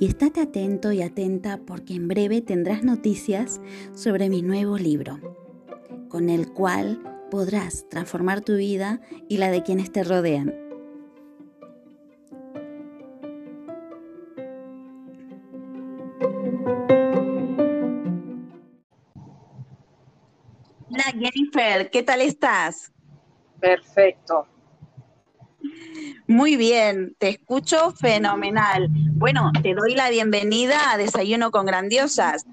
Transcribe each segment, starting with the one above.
Y estate atento y atenta porque en breve tendrás noticias sobre mi nuevo libro, con el cual podrás transformar tu vida y la de quienes te rodean. Jennifer, ¿qué tal estás? Perfecto. Muy bien, te escucho fenomenal. Bueno, te doy la bienvenida a Desayuno con Grandiosas.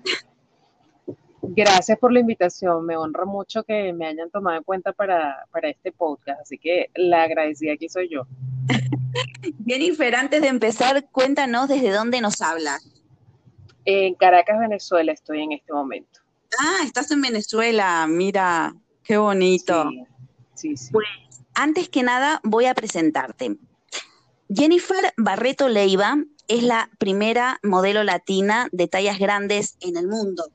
Gracias por la invitación, me honra mucho que me hayan tomado en cuenta para, este podcast, así que la agradecida aquí soy yo. Jennifer, antes de empezar, cuéntanos desde dónde nos hablas. En Caracas, Venezuela, estoy en este momento. Ah, estás en Venezuela, mira, qué bonito. Sí, sí. Pues, antes que nada, voy a presentarte. Jennifer Barreto Leiva es la primera modelo latina de tallas grandes en el mundo.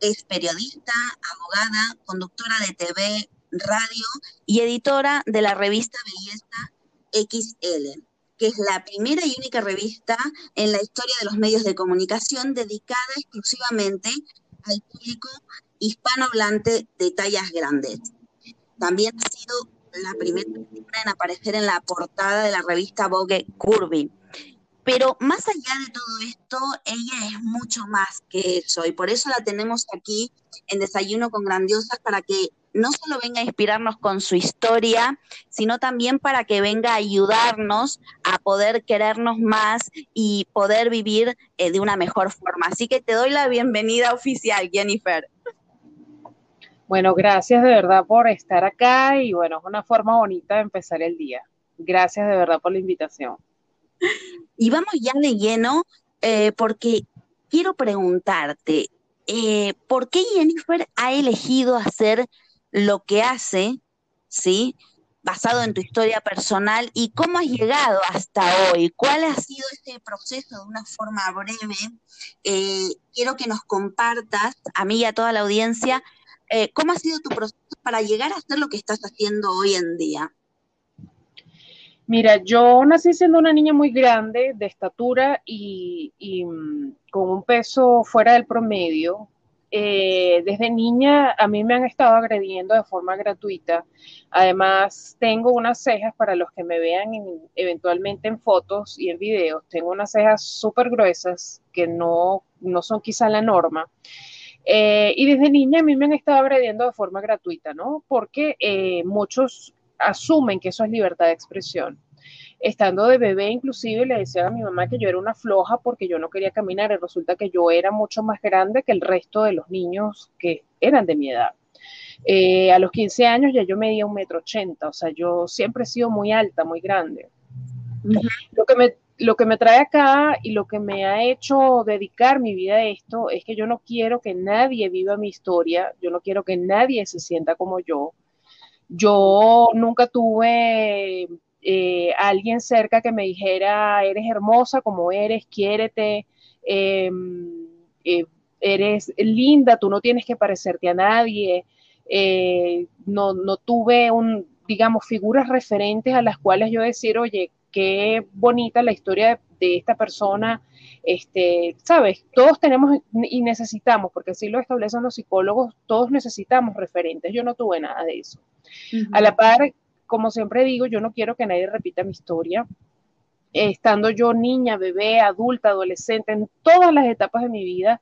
Es periodista, abogada, conductora de TV, radio y editora de la revista Belleza XL, que es la primera y única revista en la historia de los medios de comunicación dedicada exclusivamente al público hispanohablante de tallas grandes. También ha sido la primera en aparecer en la portada de la revista Vogue Curvy. Pero más allá de todo esto, ella es mucho más que eso y por eso la tenemos aquí en Desayuno con Grandiosas para que no solo venga a inspirarnos con su historia, sino también para que venga a ayudarnos a poder querernos más y poder vivir eh, de una mejor forma. Así que te doy la bienvenida oficial, Jennifer. Bueno, gracias de verdad por estar acá y bueno, es una forma bonita de empezar el día. Gracias de verdad por la invitación. Y vamos ya de lleno eh, porque quiero preguntarte, eh, ¿por qué Jennifer ha elegido hacer lo que hace, ¿sí? Basado en tu historia personal y cómo has llegado hasta hoy. ¿Cuál ha sido este proceso de una forma breve? Eh, quiero que nos compartas, a mí y a toda la audiencia, ¿Cómo ha sido tu proceso para llegar a hacer lo que estás haciendo hoy en día? Mira, yo nací siendo una niña muy grande, de estatura y, mm, con un peso fuera del promedio. Eh, desde niña a mí me han estado agrediendo de forma gratuita. Además, tengo unas cejas para los que me vean eventualmente en fotos y en videos. Tengo unas cejas súper gruesas que no, no son quizá la norma. Eh, y desde niña a mí me han estado agrediendo de forma gratuita, ¿no? Porque eh, muchos asumen que eso es libertad de expresión. Estando de bebé, inclusive, le decían a mi mamá que yo era una floja porque yo no quería caminar y resulta que yo era mucho más grande que el resto de los niños que eran de mi edad. Eh, a los 15 años ya yo medía un metro ochenta, o sea, yo siempre he sido muy alta, muy grande. Lo que me lo que me trae acá y lo que me ha hecho dedicar mi vida a esto es que yo no quiero que nadie viva mi historia, yo no quiero que nadie se sienta como yo. Yo nunca tuve eh, alguien cerca que me dijera, eres hermosa como eres, quiérete, em, eh, eres linda, tú no tienes que parecerte a nadie. Eh, no, no tuve un, digamos, figuras referentes a las cuales yo decir, oye, qué bonita la historia de, esta persona, este, sabes, todos tenemos y necesitamos, porque así lo establecen los psicólogos, todos necesitamos referentes, yo no tuve nada de eso. A la par, como siempre digo, yo no quiero que nadie repita mi historia, estando yo niña, bebé, adulta, adolescente, en todas las etapas de mi vida,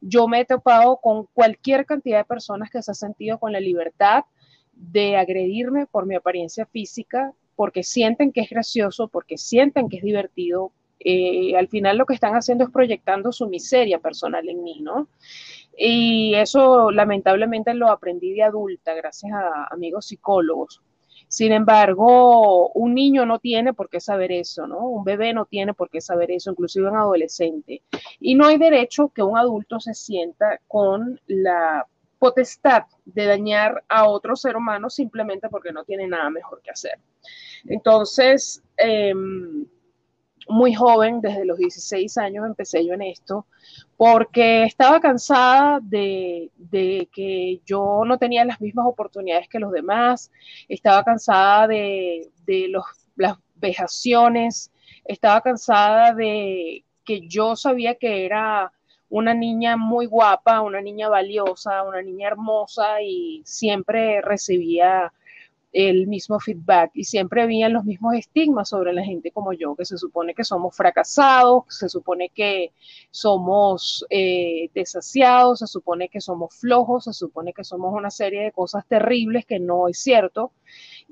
yo me he topado con cualquier cantidad de personas que se han sentido con la libertad de agredirme por mi apariencia física, porque sienten que es gracioso, porque sienten que es divertido, eh, al final lo que están haciendo es proyectando su miseria personal en mí, ¿no? Y eso lamentablemente lo aprendí de adulta, gracias a amigos psicólogos. Sin embargo, un niño no tiene por qué saber eso, ¿no? Un bebé no tiene por qué saber eso, inclusive un adolescente. Y no hay derecho que un adulto se sienta con la potestad de dañar a otro ser humano simplemente porque no tiene nada mejor que hacer. Entonces, em, muy joven, desde los 16 años empecé yo en esto, porque estaba cansada de, que yo no tenía las mismas oportunidades que los demás, estaba cansada de, los, las vejaciones, estaba cansada de que yo sabía que era una niña muy guapa, una niña valiosa, una niña hermosa y siempre recibía el mismo feedback y siempre había los mismos estigmas sobre la gente como yo, que se supone que somos fracasados, se supone que somos eh, desasiados, se supone que somos flojos, se supone que somos una serie de cosas terribles que no es cierto.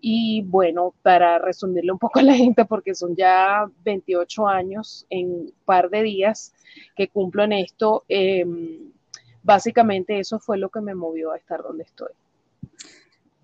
Y bueno, para resumirle un poco a la gente, porque son ya 28 años en un par de días que cumplo en esto, em, básicamente eso fue lo que me movió a estar donde estoy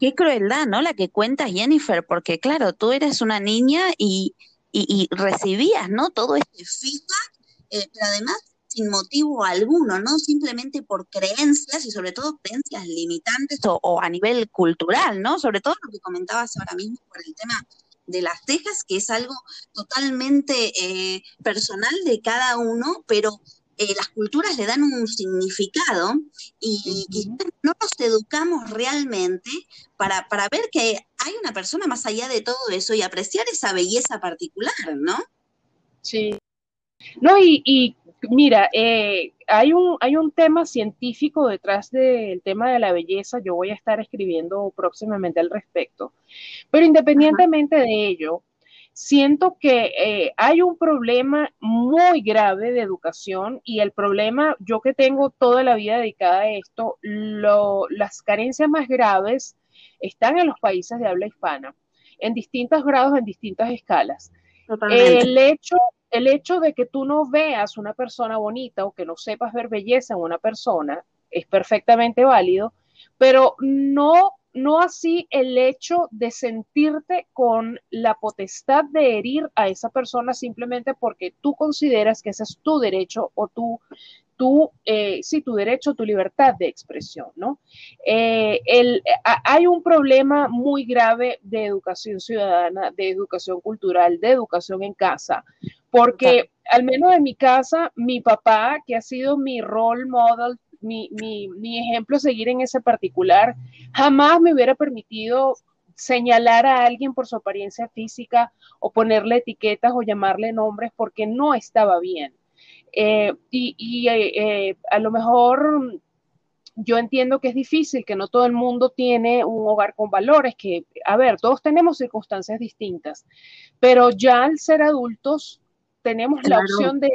qué crueldad, ¿no? La que cuenta Jennifer, porque claro, tú eres una niña y, y, recibías, ¿no? Todo este feedback, eh, pero además sin motivo alguno, ¿no? Simplemente por creencias y sobre todo creencias limitantes o, a nivel cultural, ¿no? Sobre todo lo que comentabas ahora mismo por el tema de las tejas, que es algo totalmente eh, personal de cada uno, pero eh, las culturas le dan un significado y, no nos educamos realmente para, para, ver que hay una persona más allá de todo eso y apreciar esa belleza particular, ¿no? Sí. No, y, mira, eh, hay, un, hay un tema científico detrás del tema de la belleza, yo voy a estar escribiendo próximamente al respecto, pero independientemente de ello, siento que eh, hay un problema muy grave de educación y el problema, yo que tengo toda la vida dedicada a esto, las carencias más graves están en los países de habla hispana, en distintos grados, en distintas escalas. El hecho, el hecho de que tú no veas una persona bonita o que no sepas ver belleza en una persona es perfectamente válido, pero no no así el hecho de sentirte con la potestad de herir a esa persona simplemente porque tú consideras que ese es tu derecho o tu, tu eh, sí, tu derecho, tu libertad de expresión, ¿no? Eh, hay un problema muy grave de educación ciudadana, de educación cultural, de educación en casa, porque al menos en mi casa, mi papá, que ha sido mi role model mi, mi, mi ejemplo seguir en ese particular, jamás me hubiera permitido señalar a alguien por su apariencia física o ponerle etiquetas o llamarle nombres porque no estaba bien. Eh, y, eh, eh, a lo mejor yo entiendo que es difícil, que no todo el mundo tiene un hogar con valores, que, a ver, todos tenemos circunstancias distintas, pero ya al ser adultos tenemos la opción de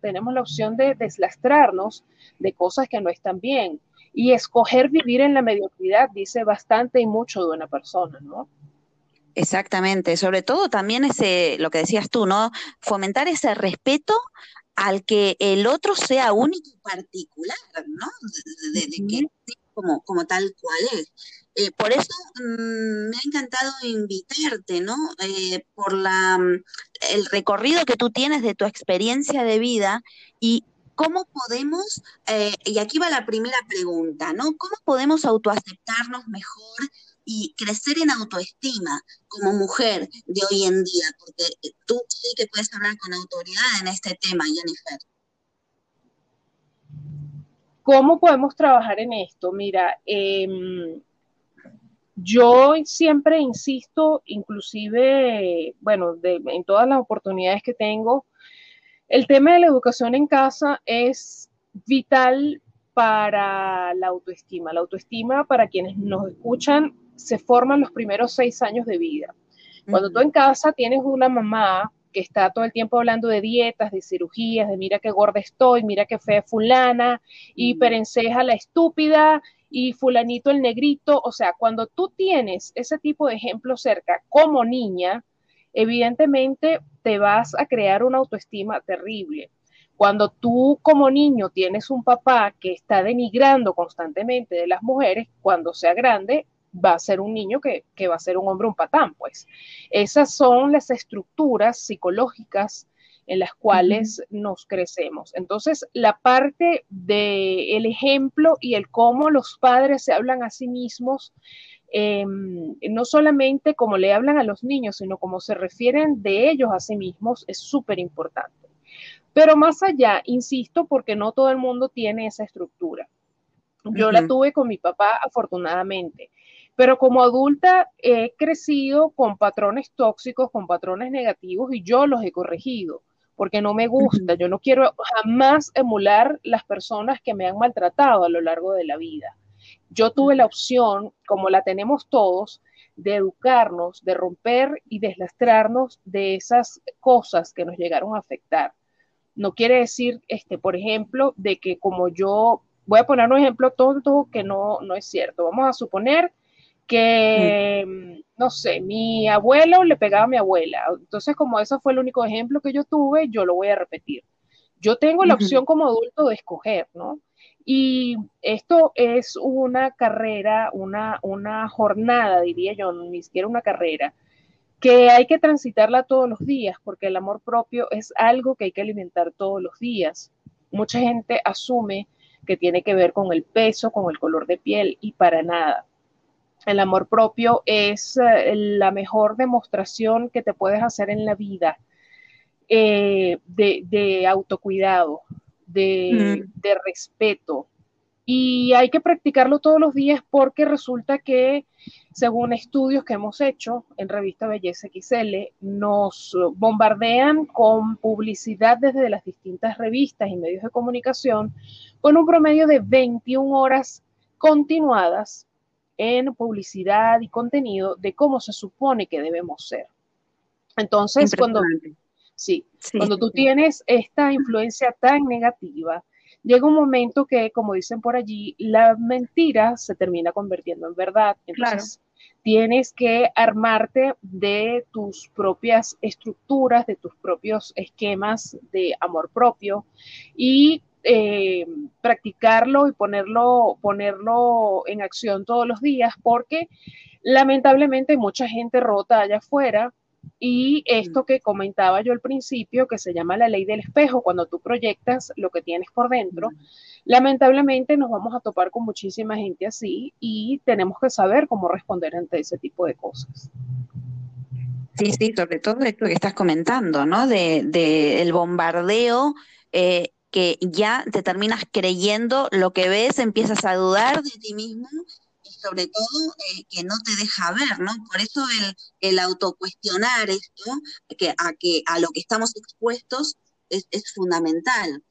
tenemos la opción de deslastrarnos de cosas que no están bien. Y escoger vivir en la mediocridad dice bastante y mucho de una persona, ¿no? Exactamente, sobre todo también ese, lo que decías tú, ¿no? Fomentar ese respeto al que el otro sea único y particular, ¿no? De, que como, como tal cual es. Eh, por eso mm, me ha encantado invitarte, ¿no? Eh, por la, mm, el recorrido que tú tienes de tu experiencia de vida y cómo podemos, eh, y aquí va la primera pregunta, ¿no? ¿Cómo podemos autoaceptarnos mejor y crecer en autoestima como mujer de hoy en día? Porque tú sí que puedes hablar con autoridad en este tema, Jennifer. ¿Cómo podemos trabajar en esto? Mira, eh, yo siempre insisto, inclusive, bueno, en todas las oportunidades que tengo, el tema de la educación en casa es vital para la autoestima. La autoestima, para quienes nos escuchan, se forma en los primeros seis años de vida. Cuando tú en casa tienes una mamá que está todo el tiempo hablando de dietas, de cirugías, de mira qué gorda estoy, mira qué fea fulana, hiperenceja la estúpida, y fulanito el negrito, o sea, cuando tú tienes ese tipo de ejemplo cerca como niña, evidentemente te vas a crear una autoestima terrible. Cuando tú como niño tienes un papá que está denigrando constantemente de las mujeres, cuando sea grande va a ser un niño que, que va a ser un hombre un patán, pues. Esas son las estructuras psicológicas en las cuales nos crecemos. Entonces, la parte del ejemplo y el cómo los padres se hablan a sí mismos, em, no solamente como le hablan a los niños, sino como se refieren de ellos a sí mismos, es súper importante. Pero más allá, insisto, porque no todo el mundo tiene esa estructura. Yo la tuve con mi papá, afortunadamente. Pero como adulta he crecido con patrones tóxicos, con patrones negativos y yo los he corregido porque no me gusta. Yo no quiero jamás emular las personas que me han maltratado a lo largo de la vida. Yo tuve la opción, como la tenemos todos, de educarnos, de romper y deslastrarnos de esas cosas que nos llegaron a afectar. No quiere decir, este, por ejemplo, de que como yo, voy a poner un ejemplo tonto que no, no es cierto. Vamos a suponer que, mm, no sé, mi abuelo le pegaba a mi abuela. Entonces, como eso fue el único ejemplo que yo tuve, yo lo voy a repetir. Yo tengo la opción como adulto de escoger, ¿no? Y esto es una carrera, una, una jornada, diría yo, ni siquiera una carrera, que hay que transitarla todos los días, porque el amor propio es algo que hay que alimentar todos los días. Mucha gente asume que tiene que ver con el peso, con el color de piel, y para nada el amor propio es eh, la mejor demostración que te puedes hacer en la vida eh, de, autocuidado, de, mm. de, respeto. Y hay que practicarlo todos los días porque resulta que, según estudios que hemos hecho en Revista Belleza XL, nos bombardean con publicidad desde las distintas revistas y medios de comunicación con un promedio de 21 horas continuadas en publicidad y contenido de cómo se supone que debemos ser. Entonces, cuando, sí, cuando tú tienes esta influencia tan negativa, llega un momento que, como dicen por allí, la mentira se termina convirtiendo en verdad. Entonces, tienes que armarte de tus propias estructuras, de tus propios esquemas de amor propio y eh, practicarlo y ponerlo, ponerlo en acción todos los días, porque lamentablemente hay mucha gente rota allá afuera y esto que comentaba yo al principio, que se llama la ley del espejo, cuando tú proyectas lo que tienes por dentro, lamentablemente nos vamos a topar con muchísima gente así y tenemos que saber cómo responder ante ese tipo de cosas. Sí, sí, sobre todo esto que estás comentando, ¿no? De, de el bombardeo eh, que ya te terminas creyendo lo que ves, empiezas a dudar de ti mismo y sobre todo eh, que no te deja ver, ¿no? Por eso el, el autocuestionar esto, que a, que a lo que estamos expuestos es, fundamental.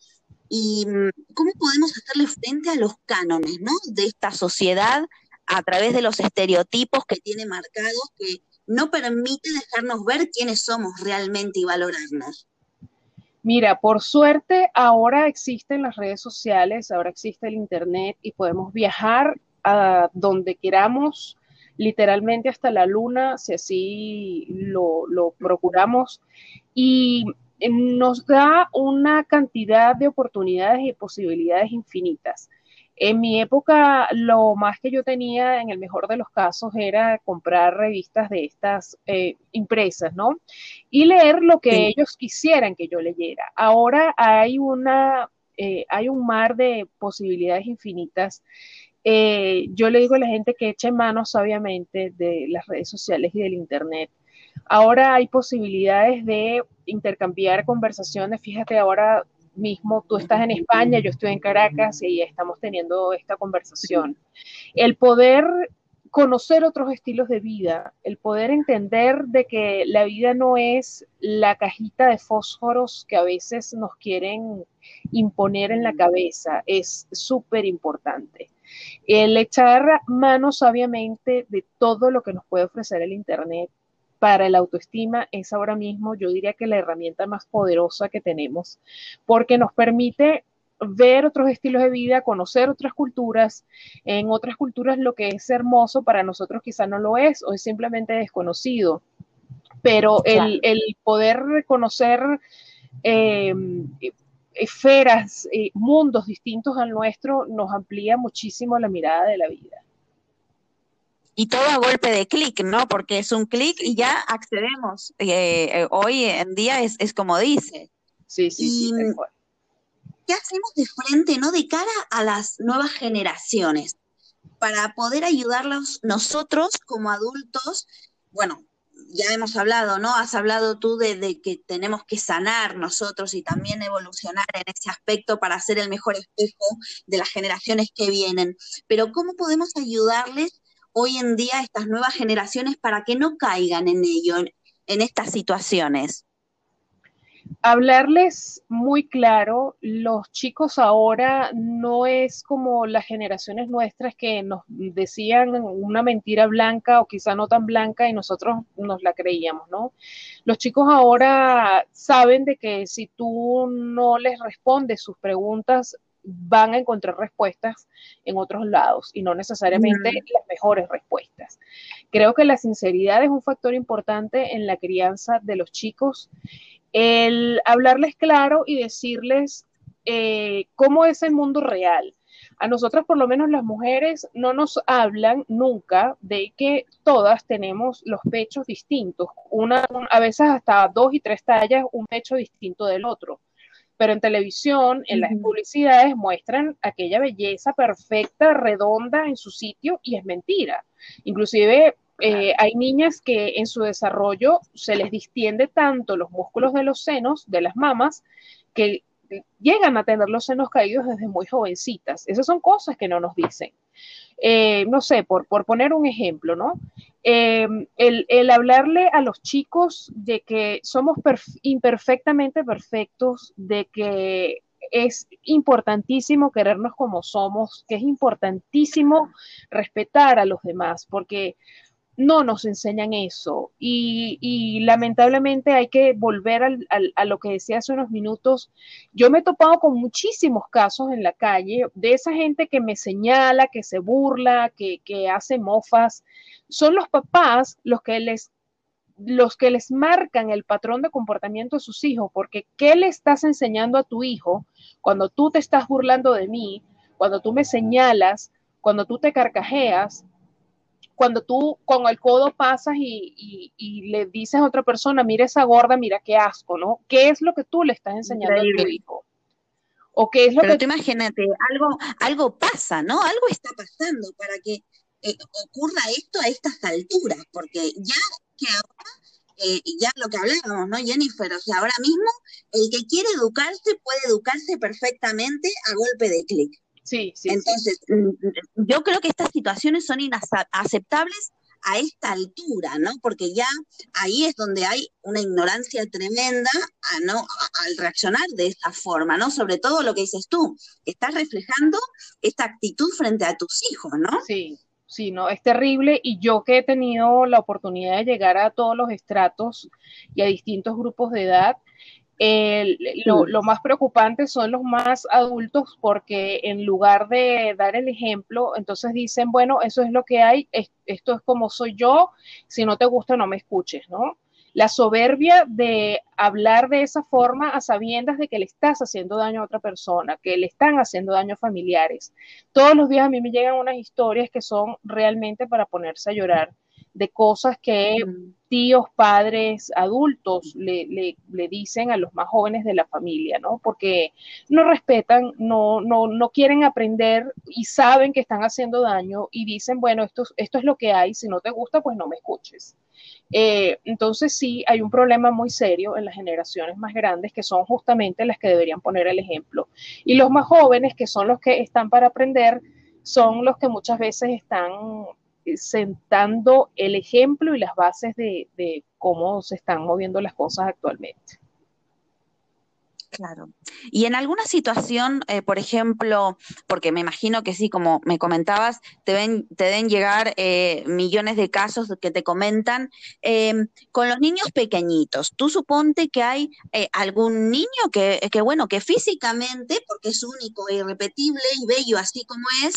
¿Y mm, cómo podemos hacerle frente a los cánones, ¿no? De esta sociedad a través de los estereotipos que tiene marcados que no permite dejarnos ver quiénes somos realmente y valorarnos. Mira, por suerte ahora existen las redes sociales, ahora existe el Internet y podemos viajar a donde queramos, literalmente hasta la luna, si así lo, procuramos. Y nos da una cantidad de oportunidades y posibilidades infinitas. En mi época, lo más que yo tenía, en el mejor de los casos, era comprar revistas de estas eh, impresas, ¿no? Y leer lo que ellos quisieran que yo leyera. Ahora hay una, eh, hay un mar de posibilidades infinitas. Eh, yo le digo a la gente que eche manos, obviamente, de las redes sociales y del Internet. Ahora hay posibilidades de intercambiar conversaciones. Fíjate, ahora mismo tú estás en España, yo estoy en Caracas y estamos teniendo esta conversación. El poder conocer otros estilos de vida, el poder entender de que la vida no es la cajita de fósforos que a veces nos quieren imponer en la cabeza, es súper importante. El echar manos sabiamente de todo lo que nos puede ofrecer el Internet para la autoestima es ahora mismo, yo diría que la herramienta más poderosa que tenemos, porque nos permite ver otros estilos de vida, conocer otras culturas. En otras culturas lo que es hermoso para nosotros quizá no lo es o es simplemente desconocido. Pero el, poder reconocer eh, esferas, eh, mundos distintos al nuestro, nos amplía muchísimo la mirada de la vida y todo a golpe de clic, ¿no? Porque es un clic y ya accedemos. Eh, eh, hoy en día es, como dice. Sí, sí, sí. ¿Qué hacemos de frente, no? De cara a las nuevas generaciones, para poder ayudarlos nosotros como adultos. Bueno, ya hemos hablado, ¿no? Has hablado tú de, de, que tenemos que sanar nosotros y también evolucionar en ese aspecto para ser el mejor espejo de las generaciones que vienen. Pero ¿cómo podemos ayudarles hoy en día estas nuevas generaciones para que no caigan en ello, en, estas situaciones? hablarles muy claro, los chicos ahora no es como las generaciones nuestras que nos decían una mentira blanca o quizá no tan blanca y nosotros nos la creíamos, ¿no? Los chicos ahora saben de que si tú no les respondes sus preguntas, van a encontrar respuestas en otros lados y no necesariamente las mejores respuestas. Creo que la sinceridad es un factor importante en la crianza de los chicos. El hablarles claro y decirles eh, cómo es el mundo real. A nosotras, por lo menos las mujeres, no nos hablan nunca de que todas tenemos los pechos distintos. Una, a veces hasta dos y tres tallas, un pecho distinto del otro pero en televisión, en las publicidades, muestran aquella belleza perfecta, redonda en su sitio y es mentira. Inclusive eh, hay niñas que en su desarrollo se les distiende tanto los músculos de los senos, de las mamas, que llegan a tener los senos caídos desde muy jovencitas. Esas son cosas que no nos dicen. Eh, no sé, por, por, poner un ejemplo, ¿no? Eh, el, hablarle a los chicos de que somos imperfectamente perfectos, de que es importantísimo querernos como somos, que es importantísimo respetar a los demás, porque no nos enseñan eso y, lamentablemente hay que volver a lo que decía hace unos minutos. Yo me he topado con muchísimos casos en la calle de esa gente que me señala, que se burla, que, que hace mofas. Son los papás los que les los que les marcan el patrón de comportamiento a sus hijos, porque ¿qué le estás enseñando a tu hijo cuando tú te estás burlando de mí, cuando tú me señalas, cuando tú te carcajeas, cuando tú con el codo pasas y, le dices a otra persona, mira esa gorda, mira qué asco, ¿no? ¿Qué es lo que tú le estás enseñando a tu hijo? ¿O qué es lo Pero que... imagínate, algo, algo pasa, ¿no? Algo está pasando para que eh, ocurra esto a estas alturas, porque ya que ahora eh, ya lo que hablábamos, ¿no, Jennifer? O sea, ahora mismo el que quiere educarse puede educarse perfectamente a golpe de clic. Sí, sí. Entonces, mm, yo creo que estas situaciones son inaceptables a esta altura, ¿no? Porque ya ahí es donde hay una ignorancia tremenda a no, al reaccionar de esta forma, ¿no? Sobre todo lo que dices tú, estás reflejando esta actitud frente a tus hijos, ¿no? Sí, sí, no, es terrible y yo que he tenido la oportunidad de llegar a todos los estratos y a distintos grupos de edad, lo, más preocupante son los más adultos porque en lugar de dar el ejemplo, entonces dicen, bueno, eso es lo que hay, esto es como soy yo, si no te gusta no me escuches, ¿no? La soberbia de hablar de esa forma a sabiendas de que le estás haciendo daño a otra persona, que le están haciendo daño a familiares. Todos los días a mí me llegan unas historias que son realmente para ponerse a llorar de cosas que tíos, padres, adultos le, le, dicen a los más jóvenes de la familia, ¿no? Porque no respetan, no, no, no quieren aprender y saben que están haciendo daño y dicen, bueno, esto, esto es lo que hay, si no te gusta, pues no me escuches. Eh, entonces sí, hay un problema muy serio en las generaciones más grandes que son justamente las que deberían poner el ejemplo. Y los más jóvenes, que son los que están para aprender, son los que muchas veces están sentando el ejemplo y las bases de, de cómo se están moviendo las cosas actualmente. Claro. Y en alguna situación, eh, por ejemplo, porque me imagino que sí, como me comentabas, te, ven, te deben llegar eh, millones de casos que te comentan, em, con los niños pequeñitos, tú suponte que hay eh, algún niño que, que, bueno, que físicamente, porque es único e irrepetible y bello así como es,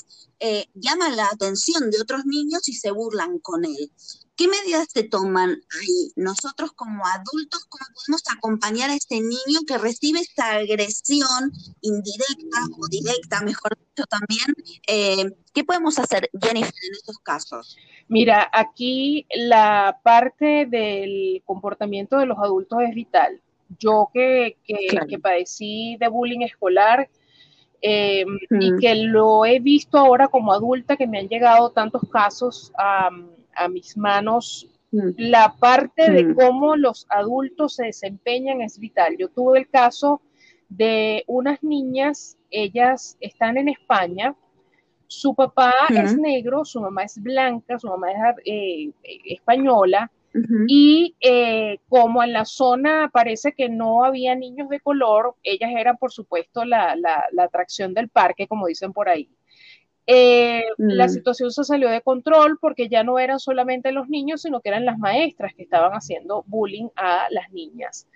llama la atención de otros niños y se burlan con él. ¿Qué medidas se toman ahí? Nosotros como adultos, ¿cómo podemos acompañar a este niño que recibe esta agresión indirecta o directa, mejor dicho también? Eh, ¿Qué podemos hacer, Jennifer, en estos casos? Mira, aquí la parte del comportamiento de los adultos es vital. Yo que, que, padecí de bullying escolar, eh, y que lo he visto ahora como adulta, que me han llegado tantos casos a a mis manos, mm. la parte de mm. cómo los adultos se desempeñan es vital. Yo tuve el caso de unas niñas, ellas están en España, su papá es negro, su mamá es blanca, su mamá es eh, española, y eh, como en la zona parece que no había niños de color, ellas eran por supuesto la, la atracción del parque, como dicen por ahí. Eh, la mm. situación se salió de control porque ya no eran solamente los niños, sino que eran las maestras que estaban haciendo bullying a las niñas.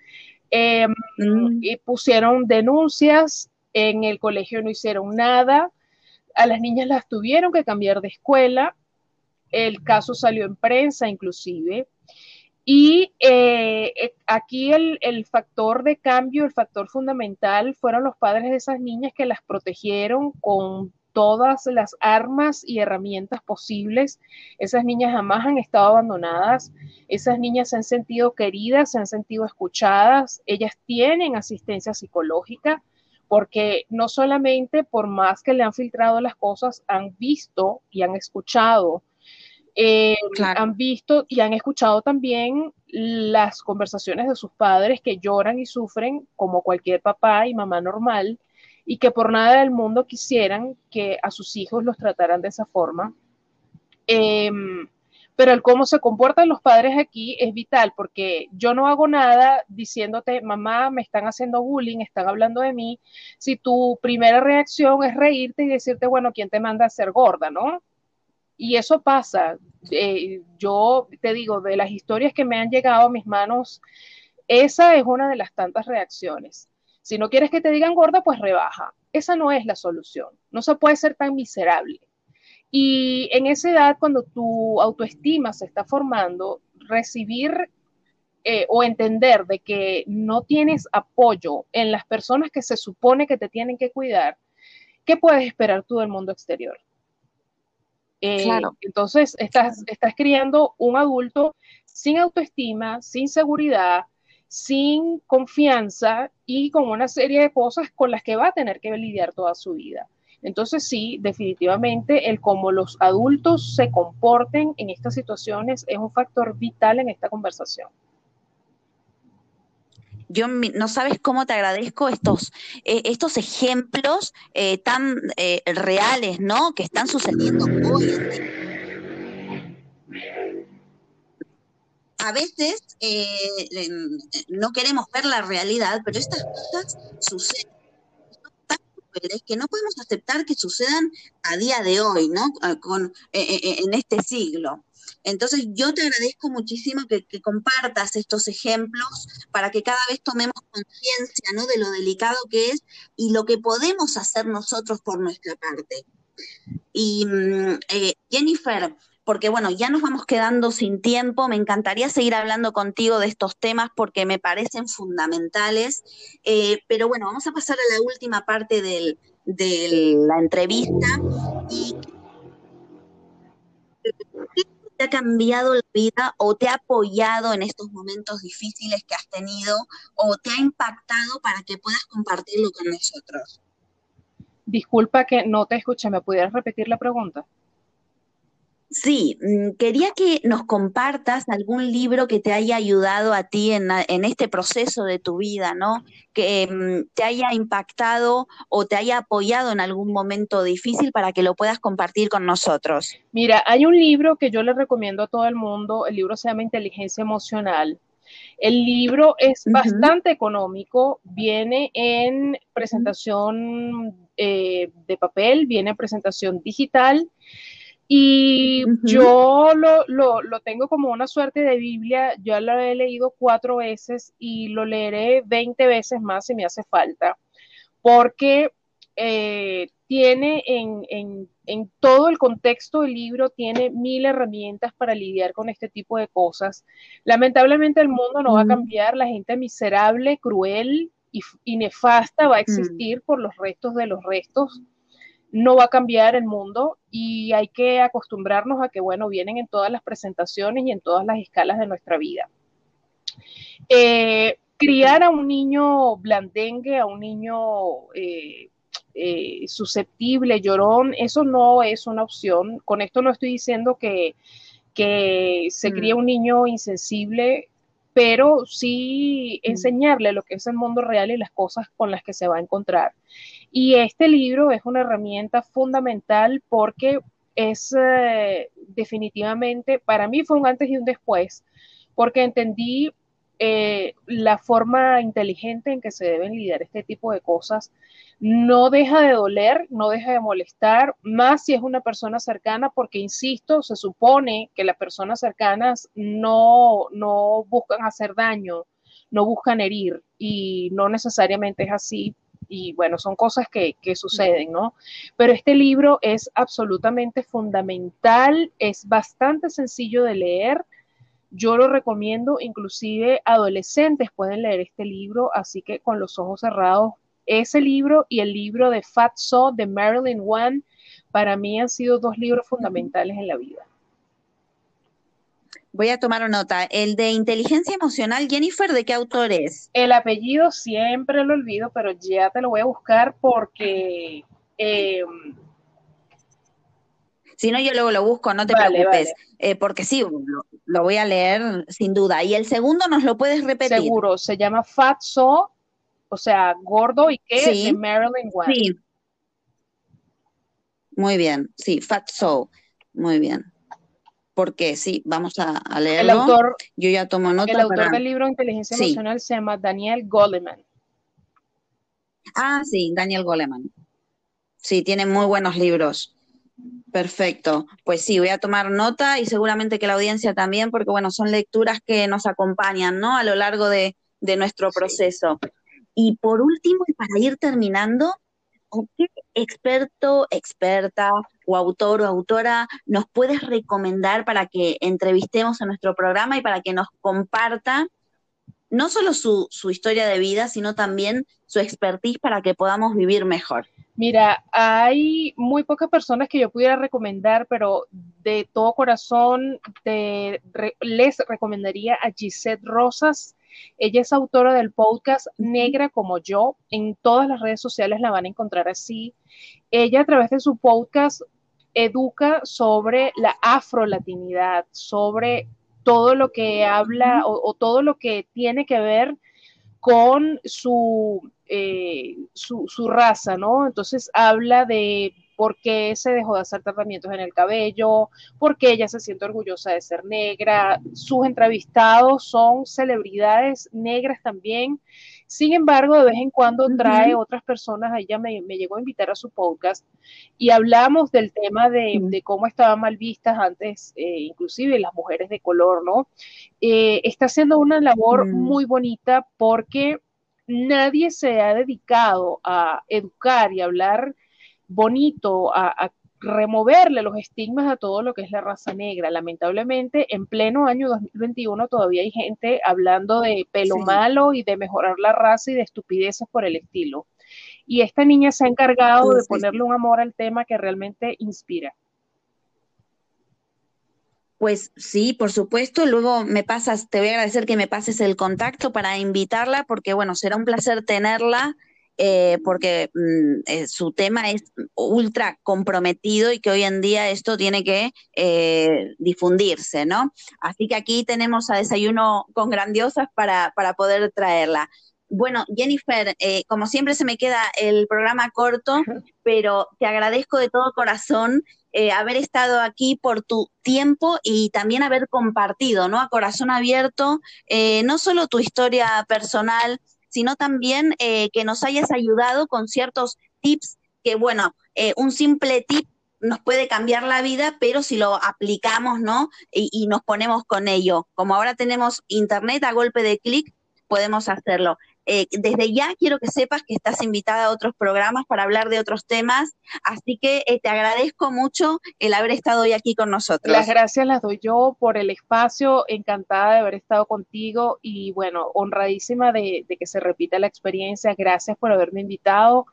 Eh, mm. y pusieron denuncias, en el colegio no hicieron nada, a las niñas las tuvieron que cambiar de escuela, el caso salió en prensa inclusive. Y eh, aquí el, el, factor de cambio, el factor fundamental, fueron los padres de esas niñas que las protegieron con todas las armas y herramientas posibles. Esas niñas jamás han estado abandonadas, esas niñas se han sentido queridas, se han sentido escuchadas, ellas tienen asistencia psicológica porque no solamente por más que le han filtrado las cosas, han visto y han escuchado, eh, han visto y han escuchado también las conversaciones de sus padres que lloran y sufren como cualquier papá y mamá normal y que por nada del mundo quisieran que a sus hijos los trataran de esa forma. Em, pero el cómo se comportan los padres aquí es vital porque yo no hago nada diciéndote, mamá, me están haciendo bullying, están hablando de mí, si tu primera reacción es reírte y decirte, bueno, ¿quién te manda a ser gorda, no? Y eso pasa. Eh, yo te digo, de las historias que me han llegado a mis manos, esa es una de las tantas reacciones. Si no quieres que te digan gorda, pues rebaja. Esa no es la solución. No se puede ser tan miserable. Y en esa edad, cuando tu autoestima se está formando, recibir eh, o entender de que no tienes apoyo en las personas que se supone que te tienen que cuidar, ¿qué puedes esperar tú del mundo exterior? Eh, claro. Entonces, estás, estás criando un adulto sin autoestima, sin seguridad, sin confianza y con una serie de cosas con las que va a tener que lidiar toda su vida. Entonces sí, definitivamente el cómo los adultos se comporten en estas situaciones es un factor vital en esta conversación. Yo no sabes cómo te agradezco estos, eh, estos ejemplos eh, tan eh, reales, ¿no? Que están sucediendo hoy a veces eh, no queremos ver la realidad, pero estas cosas suceden que no podemos aceptar que sucedan a día de hoy, ¿no? Con, eh, eh, en este siglo. Entonces, yo te agradezco muchísimo que, que, compartas estos ejemplos para que cada vez tomemos conciencia, ¿no? De lo delicado que es y lo que podemos hacer nosotros por nuestra parte. Y mm, Jennifer, porque bueno, ya nos vamos quedando sin tiempo. Me encantaría seguir hablando contigo de estos temas porque me parecen fundamentales. Eh, pero bueno, vamos a pasar a la última parte de la entrevista. ¿Y qué te ha cambiado la vida o te ha apoyado en estos momentos difíciles que has tenido o te ha impactado para que puedas compartirlo con nosotros? Disculpa que no te escuché, ¿me pudieras repetir la pregunta? Sí, mm, quería que nos compartas algún libro que te haya ayudado a ti en, este proceso de tu vida, ¿no? Que mm, te haya impactado o te haya apoyado en algún momento difícil para que lo puedas compartir con nosotros. Mira, hay un libro que yo le recomiendo a todo el mundo, el libro se llama Inteligencia Emocional. El libro es bastante económico, viene en presentación eh, de papel, viene en presentación digital y yo lo, lo, tengo como una suerte de Biblia, yo lo he leído cuatro veces y lo leeré 20 veces más si me hace falta, porque eh, tiene en, en, en, todo el contexto del libro, tiene mil herramientas para lidiar con este tipo de cosas. Lamentablemente el mundo no va a cambiar, la gente miserable, cruel y, y nefasta va a existir por los restos de los restos no va a cambiar el mundo y hay que acostumbrarnos a que, bueno, vienen en todas las presentaciones y en todas las escalas de nuestra vida. Eh, criar a un niño blandengue, a un niño eh, eh, susceptible, llorón, eso no es una opción. Con esto no estoy diciendo que, que se cría mm. un niño insensible, pero sí mm. enseñarle lo que es el mundo real y las cosas con las que se va a encontrar. Y este libro es una herramienta fundamental porque es eh, definitivamente, para mí fue un antes y un después, porque entendí eh, la forma inteligente en que se deben lidiar este tipo de cosas. No deja de doler, no deja de molestar, más si es una persona cercana, porque, insisto, se supone que las personas cercanas no, no buscan hacer daño, no buscan herir, y no necesariamente es así y bueno, son cosas que, suceden, ¿no? Pero este libro es absolutamente fundamental, es bastante sencillo de leer. Yo lo recomiendo, inclusive adolescentes pueden leer este libro, así que con los ojos cerrados, ese libro y el libro de Fat So de Marilyn Wan, para mí han sido dos libros fundamentales en la vida. Voy a tomar nota. El de inteligencia emocional, Jennifer, ¿de qué autor es? El apellido siempre lo olvido, pero ya te lo voy a buscar porque... Em, si no, yo luego lo busco, no te preocupes. Eh, porque sí, lo, voy a leer sin duda. Y el segundo nos lo puedes repetir. Seguro, se llama Fatso, o sea, gordo y qué, de Marilyn Wan. Sí. Muy bien, sí, Fatso. Muy bien porque sí, vamos a, leerlo. El autor, Yo ya tomo nota. El autor del libro Inteligencia Emocional se llama Daniel Goleman. Ah, sí, Daniel Goleman. Sí, tiene muy buenos libros. Perfecto. Pues sí, voy a tomar nota y seguramente que la audiencia también, porque bueno, son lecturas que nos acompañan, ¿no? A lo largo de, nuestro proceso. Y por último, y para ir terminando, ¿qué experto, experta o autor o autora nos puedes recomendar para que entrevistemos en nuestro programa y para que nos comparta no solo su, su historia de vida, sino también su expertise para que podamos vivir mejor? Mira, hay muy pocas personas que yo pudiera recomendar, pero de todo corazón te, les recomendaría a Gisette Rosas. Ella es autora del podcast Negra como yo. En todas las redes sociales la van a encontrar así. Ella a través de su podcast educa sobre la afrolatinidad, sobre todo lo que habla o, todo lo que tiene que ver con su, eh, su, su, raza, ¿no? Entonces habla de por qué se dejó de hacer tratamientos en el cabello, por qué ella se siente orgullosa de ser negra. Sus entrevistados son celebridades negras también. Sin embargo, de vez en cuando trae otras personas, ella me, llegó a invitar a su podcast y hablamos del tema de, cómo estaban mal vistas antes, eh, inclusive las mujeres de color, ¿no? Eh, está haciendo una labor mm. muy bonita porque nadie se ha dedicado a educar y hablar bonito, a, removerle los estigmas a todo lo que es la raza negra. Lamentablemente, en pleno año 2021 todavía hay gente hablando de pelo malo y de mejorar la raza y de estupideces por el estilo. Y esta niña se ha encargado de ponerle un amor al tema que realmente inspira. Pues sí, por supuesto. Luego me pasas, te voy a agradecer que me pases el contacto para invitarla, porque bueno, será un placer tenerla eh, porque mm, eh, su tema es ultra comprometido y que hoy en día esto tiene que eh, difundirse, ¿no? Así que aquí tenemos a Desayuno con Grandiosas para, para poder traerla. Bueno, Jennifer, como siempre se me queda el programa corto, pero te agradezco de todo corazón haber estado aquí por tu tiempo y también haber compartido, ¿no? A corazón abierto, no solo tu historia personal, sino también eh, que nos hayas ayudado con ciertos tips que, bueno, eh, un simple tip nos puede cambiar la vida, pero si lo aplicamos, ¿no? Y, y nos ponemos con ello. Como ahora tenemos internet a golpe de clic, podemos hacerlo. Eh, desde ya quiero que sepas que estás invitada a otros programas para hablar de otros temas, así que eh, te agradezco mucho el haber estado hoy aquí con nosotros. Las gracias las doy yo por el espacio, encantada de haber estado contigo y bueno, honradísima de, que se repita la experiencia, gracias por haberme invitado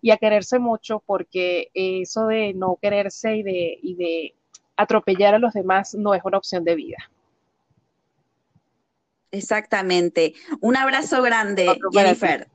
y a quererse mucho porque eso de no quererse y de, y de atropellar a los demás no es una opción de vida. Exactamente. Un abrazo grande, Jennifer.